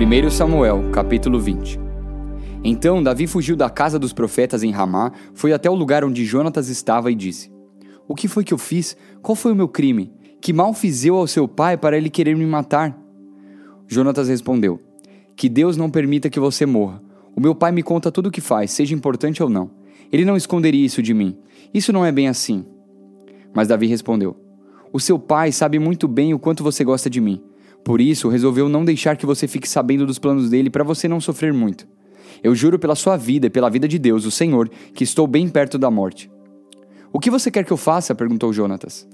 1 Samuel, capítulo 20 Então Davi fugiu da casa dos profetas em Ramá, foi até o lugar onde Jonatas estava e disse: O que foi que eu fiz? Qual foi o meu crime? Que mal fiz eu ao seu pai para ele querer me matar? Jonatas respondeu: Que Deus não permita que você morra. O meu pai me conta tudo o que faz, seja importante ou não. Ele não esconderia isso de mim. Isso não é bem assim. Mas Davi respondeu: O seu pai sabe muito bem o quanto você gosta de mim. Por isso, resolveu não deixar que você fique sabendo dos planos dele para você não sofrer muito. Eu juro pela sua vida e pela vida de Deus, o Senhor, que estou bem perto da morte. O que você quer que eu faça? perguntou Jonatas.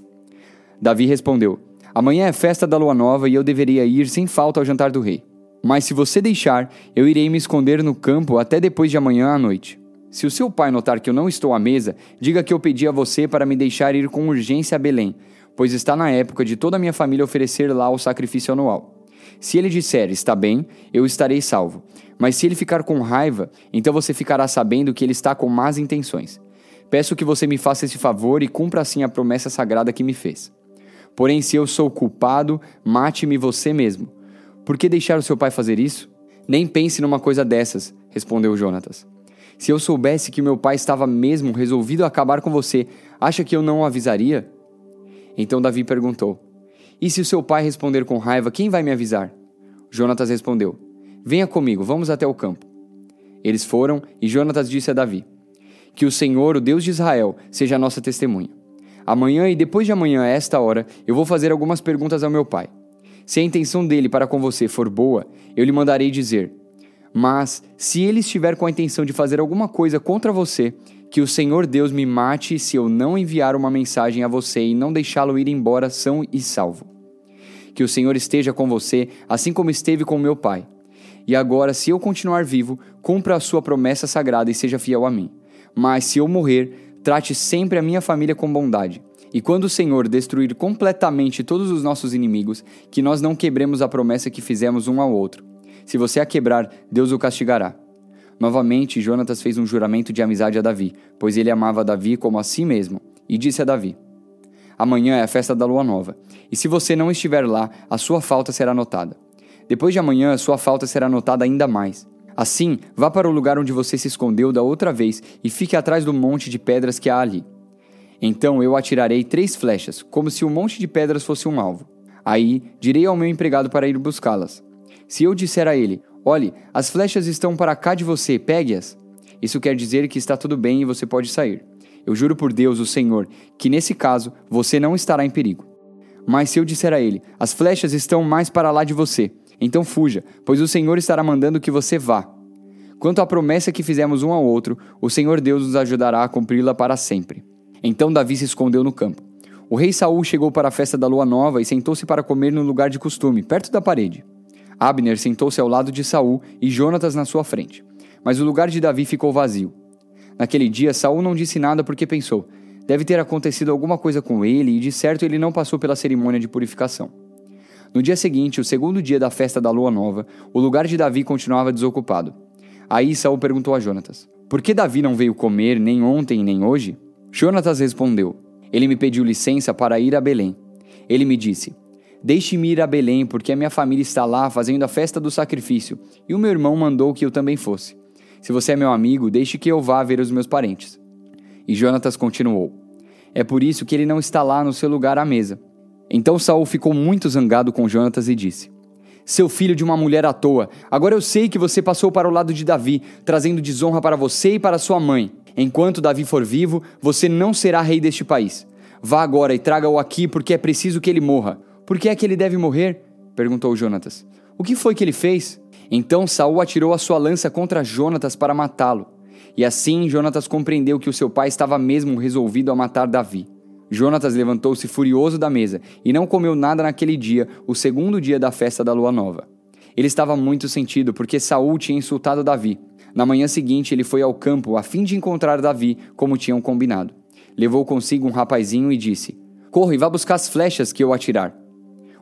Davi respondeu: Amanhã é festa da lua nova e eu deveria ir sem falta ao jantar do rei. Mas se você deixar, eu irei me esconder no campo até depois de amanhã à noite. Se o seu pai notar que eu não estou à mesa, diga que eu pedi a você para me deixar ir com urgência a Belém, pois está na época de toda a minha família oferecer lá o sacrifício anual. Se ele disser, está bem, eu estarei salvo. Mas se ele ficar com raiva, então você ficará sabendo que ele está com más intenções. Peço que você me faça esse favor e cumpra assim a promessa sagrada que me fez. Porém, se eu sou culpado, mate-me você mesmo. Por que deixar o seu pai fazer isso? Nem pense numa coisa dessas, respondeu Jonatas. Se eu soubesse que meu pai estava mesmo resolvido a acabar com você, acha que eu não o avisaria? Então Davi perguntou: E se o seu pai responder com raiva, quem vai me avisar? Jonatas respondeu: Venha comigo, vamos até o campo. Eles foram e Jonatas disse a Davi: Que o Senhor, o Deus de Israel, seja a nossa testemunha. Amanhã e depois de amanhã, a esta hora, eu vou fazer algumas perguntas ao meu pai. Se a intenção dele para com você for boa, eu lhe mandarei dizer: mas, se ele estiver com a intenção de fazer alguma coisa contra você, que o Senhor Deus me mate se eu não enviar uma mensagem a você e não deixá-lo ir embora são e salvo. Que o Senhor esteja com você, assim como esteve com meu pai. E agora, se eu continuar vivo, cumpra a sua promessa sagrada e seja fiel a mim. Mas se eu morrer, trate sempre a minha família com bondade. E quando o Senhor destruir completamente todos os nossos inimigos, que nós não quebremos a promessa que fizemos um ao outro se você a quebrar, Deus o castigará. Novamente, Jonatas fez um juramento de amizade a Davi, pois ele amava Davi como a si mesmo, e disse a Davi: Amanhã é a festa da lua nova, e se você não estiver lá, a sua falta será notada. Depois de amanhã, a sua falta será notada ainda mais. Assim, vá para o lugar onde você se escondeu da outra vez e fique atrás do monte de pedras que há ali. Então eu atirarei três flechas, como se o um monte de pedras fosse um alvo. Aí direi ao meu empregado para ir buscá-las. Se eu disser a ele: Olhe, as flechas estão para cá de você, pegue-as. Isso quer dizer que está tudo bem e você pode sair. Eu juro por Deus, o Senhor, que nesse caso você não estará em perigo. Mas se eu disser a ele: As flechas estão mais para lá de você, então fuja, pois o Senhor estará mandando que você vá. Quanto à promessa que fizemos um ao outro, o Senhor Deus nos ajudará a cumpri-la para sempre. Então Davi se escondeu no campo. O rei Saul chegou para a festa da lua nova e sentou-se para comer no lugar de costume, perto da parede. Abner sentou-se ao lado de Saul e Jonatas na sua frente. Mas o lugar de Davi ficou vazio. Naquele dia, Saul não disse nada porque pensou: deve ter acontecido alguma coisa com ele e de certo ele não passou pela cerimônia de purificação. No dia seguinte, o segundo dia da festa da lua nova, o lugar de Davi continuava desocupado. Aí Saul perguntou a Jonatas: Por que Davi não veio comer nem ontem nem hoje? Jonatas respondeu: Ele me pediu licença para ir a Belém. Ele me disse: Deixe-me ir a Belém, porque a minha família está lá fazendo a festa do sacrifício, e o meu irmão mandou que eu também fosse. Se você é meu amigo, deixe que eu vá ver os meus parentes. E Jonatas continuou: É por isso que ele não está lá no seu lugar à mesa. Então Saul ficou muito zangado com Jonatas e disse: Seu filho de uma mulher à toa, agora eu sei que você passou para o lado de Davi, trazendo desonra para você e para sua mãe. Enquanto Davi for vivo, você não será rei deste país. Vá agora e traga-o aqui, porque é preciso que ele morra. Por que é que ele deve morrer? perguntou Jonatas. O que foi que ele fez? Então Saul atirou a sua lança contra Jonatas para matá-lo. E assim Jonatas compreendeu que o seu pai estava mesmo resolvido a matar Davi. Jonatas levantou-se furioso da mesa e não comeu nada naquele dia, o segundo dia da festa da lua nova. Ele estava muito sentido porque Saul tinha insultado Davi. Na manhã seguinte, ele foi ao campo a fim de encontrar Davi, como tinham combinado. Levou consigo um rapazinho e disse: Corra e vá buscar as flechas que eu atirar.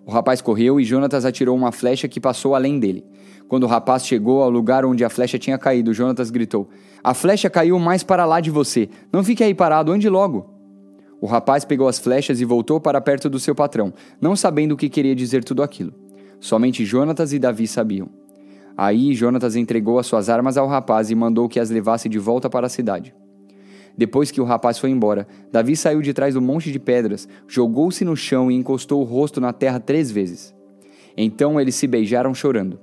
O rapaz correu e Jonatas atirou uma flecha que passou além dele. Quando o rapaz chegou ao lugar onde a flecha tinha caído, Jonatas gritou: A flecha caiu mais para lá de você. Não fique aí parado, ande logo. O rapaz pegou as flechas e voltou para perto do seu patrão, não sabendo o que queria dizer tudo aquilo. Somente Jonatas e Davi sabiam. Aí Jonatas entregou as suas armas ao rapaz e mandou que as levasse de volta para a cidade. Depois que o rapaz foi embora, Davi saiu de trás do monte de pedras, jogou-se no chão e encostou o rosto na terra três vezes. Então eles se beijaram chorando.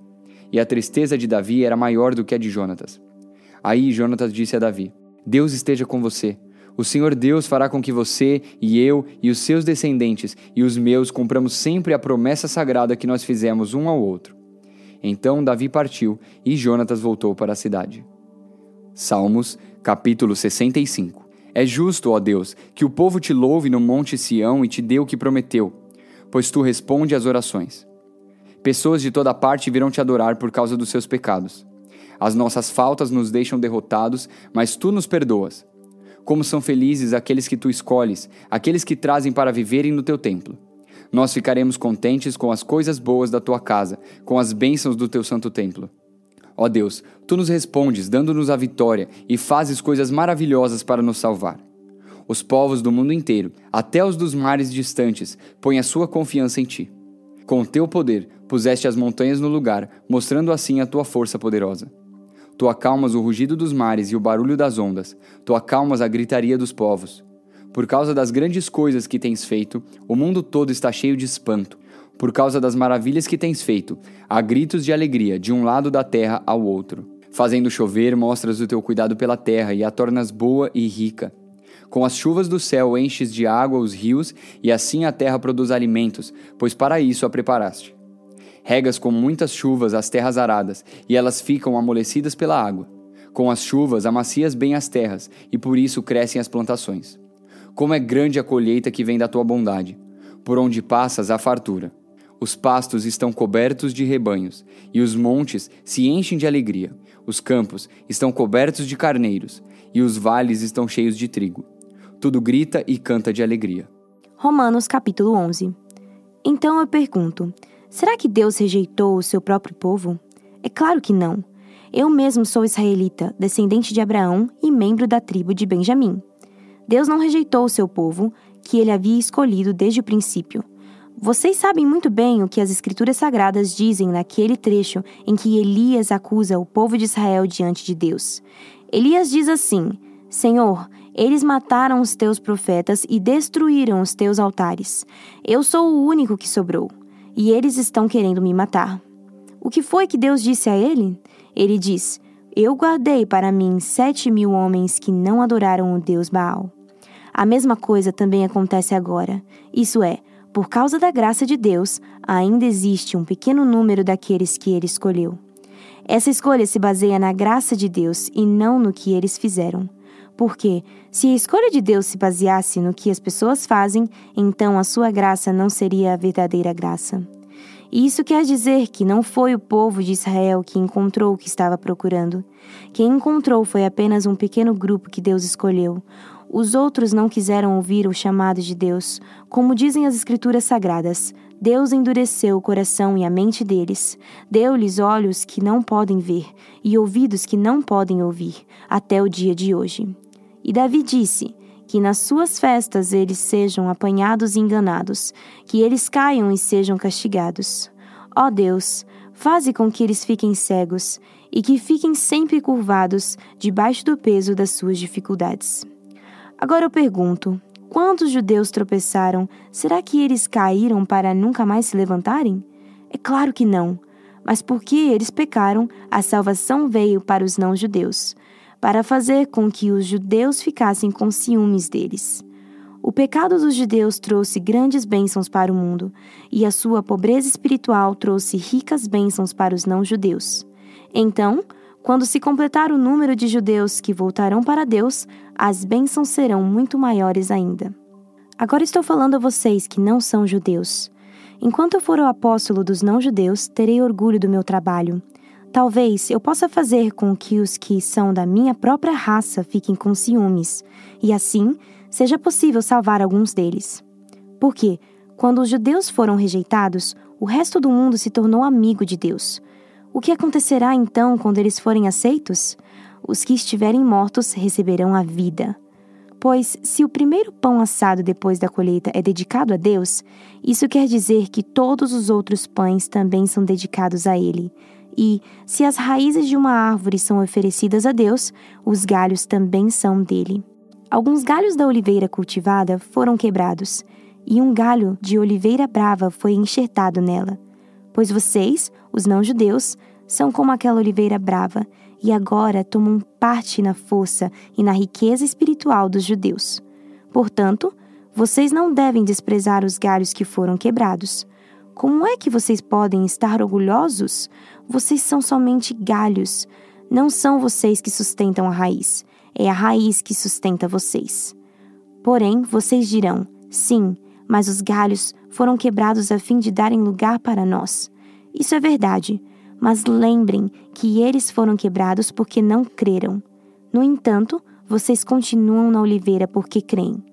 E a tristeza de Davi era maior do que a de Jonatas. Aí Jonatas disse a Davi: Deus esteja com você. O Senhor Deus fará com que você e eu e os seus descendentes e os meus cumpramos sempre a promessa sagrada que nós fizemos um ao outro. Então Davi partiu e Jonatas voltou para a cidade. Salmos, capítulo 65. É justo, ó Deus, que o povo te louve no monte Sião e te dê o que prometeu, pois tu responde às orações. Pessoas de toda parte virão te adorar por causa dos seus pecados. As nossas faltas nos deixam derrotados, mas tu nos perdoas. Como são felizes aqueles que tu escolhes, aqueles que trazem para viverem no teu templo. Nós ficaremos contentes com as coisas boas da tua casa, com as bênçãos do teu santo templo. Ó Deus, tu nos respondes, dando-nos a vitória e fazes coisas maravilhosas para nos salvar. Os povos do mundo inteiro, até os dos mares distantes, põem a sua confiança em ti. Com teu poder, puseste as montanhas no lugar, mostrando assim a tua força poderosa. Tu acalmas o rugido dos mares e o barulho das ondas, tu acalmas a gritaria dos povos. Por causa das grandes coisas que tens feito, o mundo todo está cheio de espanto. Por causa das maravilhas que tens feito, há gritos de alegria de um lado da terra ao outro. Fazendo chover, mostras o teu cuidado pela terra e a tornas boa e rica. Com as chuvas do céu enches de água os rios, e assim a terra produz alimentos, pois para isso a preparaste. Regas com muitas chuvas as terras aradas, e elas ficam amolecidas pela água. Com as chuvas amacias bem as terras, e por isso crescem as plantações. Como é grande a colheita que vem da tua bondade. Por onde passas a fartura. Os pastos estão cobertos de rebanhos, e os montes se enchem de alegria. Os campos estão cobertos de carneiros, e os vales estão cheios de trigo. Tudo grita e canta de alegria. Romanos capítulo 11. Então eu pergunto: será que Deus rejeitou o seu próprio povo? É claro que não. Eu mesmo sou israelita, descendente de Abraão e membro da tribo de Benjamim. Deus não rejeitou o seu povo, que ele havia escolhido desde o princípio. Vocês sabem muito bem o que as Escrituras Sagradas dizem naquele trecho em que Elias acusa o povo de Israel diante de Deus. Elias diz assim: Senhor, eles mataram os teus profetas e destruíram os teus altares. Eu sou o único que sobrou, e eles estão querendo me matar. O que foi que Deus disse a ele? Ele diz: Eu guardei para mim sete mil homens que não adoraram o Deus Baal. A mesma coisa também acontece agora. Isso é, por causa da graça de Deus, ainda existe um pequeno número daqueles que ele escolheu. Essa escolha se baseia na graça de Deus e não no que eles fizeram. Porque, se a escolha de Deus se baseasse no que as pessoas fazem, então a sua graça não seria a verdadeira graça. Isso quer dizer que não foi o povo de Israel que encontrou o que estava procurando. Quem encontrou foi apenas um pequeno grupo que Deus escolheu, os outros não quiseram ouvir o chamado de Deus. Como dizem as Escrituras Sagradas, Deus endureceu o coração e a mente deles, deu-lhes olhos que não podem ver e ouvidos que não podem ouvir, até o dia de hoje. E Davi disse: Que nas suas festas eles sejam apanhados e enganados, que eles caiam e sejam castigados. Ó Deus, faze com que eles fiquem cegos e que fiquem sempre curvados debaixo do peso das suas dificuldades. Agora eu pergunto: quantos judeus tropeçaram? Será que eles caíram para nunca mais se levantarem? É claro que não. Mas porque eles pecaram, a salvação veio para os não-judeus, para fazer com que os judeus ficassem com ciúmes deles. O pecado dos judeus trouxe grandes bênçãos para o mundo, e a sua pobreza espiritual trouxe ricas bênçãos para os não-judeus. Então, quando se completar o número de judeus que voltarão para Deus, as bênçãos serão muito maiores ainda. Agora estou falando a vocês que não são judeus. Enquanto eu for o apóstolo dos não-judeus, terei orgulho do meu trabalho. Talvez eu possa fazer com que os que são da minha própria raça fiquem com ciúmes, e assim seja possível salvar alguns deles. Porque, quando os judeus foram rejeitados, o resto do mundo se tornou amigo de Deus. O que acontecerá então quando eles forem aceitos? Os que estiverem mortos receberão a vida. Pois, se o primeiro pão assado depois da colheita é dedicado a Deus, isso quer dizer que todos os outros pães também são dedicados a Ele. E, se as raízes de uma árvore são oferecidas a Deus, os galhos também são dele. Alguns galhos da oliveira cultivada foram quebrados, e um galho de oliveira brava foi enxertado nela. Pois vocês, os não-judeus, são como aquela oliveira brava, e agora tomam parte na força e na riqueza espiritual dos judeus. Portanto, vocês não devem desprezar os galhos que foram quebrados. Como é que vocês podem estar orgulhosos? Vocês são somente galhos. Não são vocês que sustentam a raiz, é a raiz que sustenta vocês. Porém, vocês dirão: sim, mas os galhos foram quebrados a fim de darem lugar para nós. Isso é verdade, mas lembrem que eles foram quebrados porque não creram. No entanto, vocês continuam na oliveira porque creem.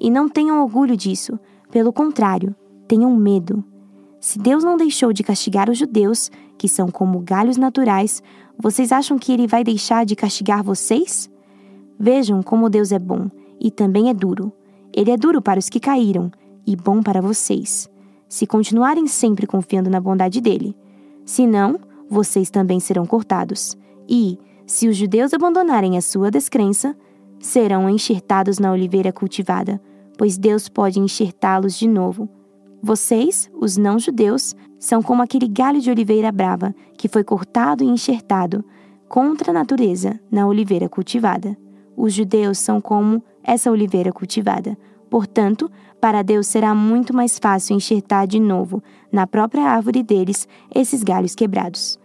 E não tenham orgulho disso, pelo contrário, tenham medo. Se Deus não deixou de castigar os judeus, que são como galhos naturais, vocês acham que ele vai deixar de castigar vocês? Vejam como Deus é bom e também é duro. Ele é duro para os que caíram e bom para vocês, se continuarem sempre confiando na bondade dele. Se não, vocês também serão cortados. E, se os judeus abandonarem a sua descrença, serão enxertados na oliveira cultivada, pois Deus pode enxertá-los de novo. Vocês, os não-judeus, são como aquele galho de oliveira brava que foi cortado e enxertado contra a natureza na oliveira cultivada. Os judeus são como essa oliveira cultivada. Portanto, para Deus será muito mais fácil enxertar de novo, na própria árvore deles, esses galhos quebrados.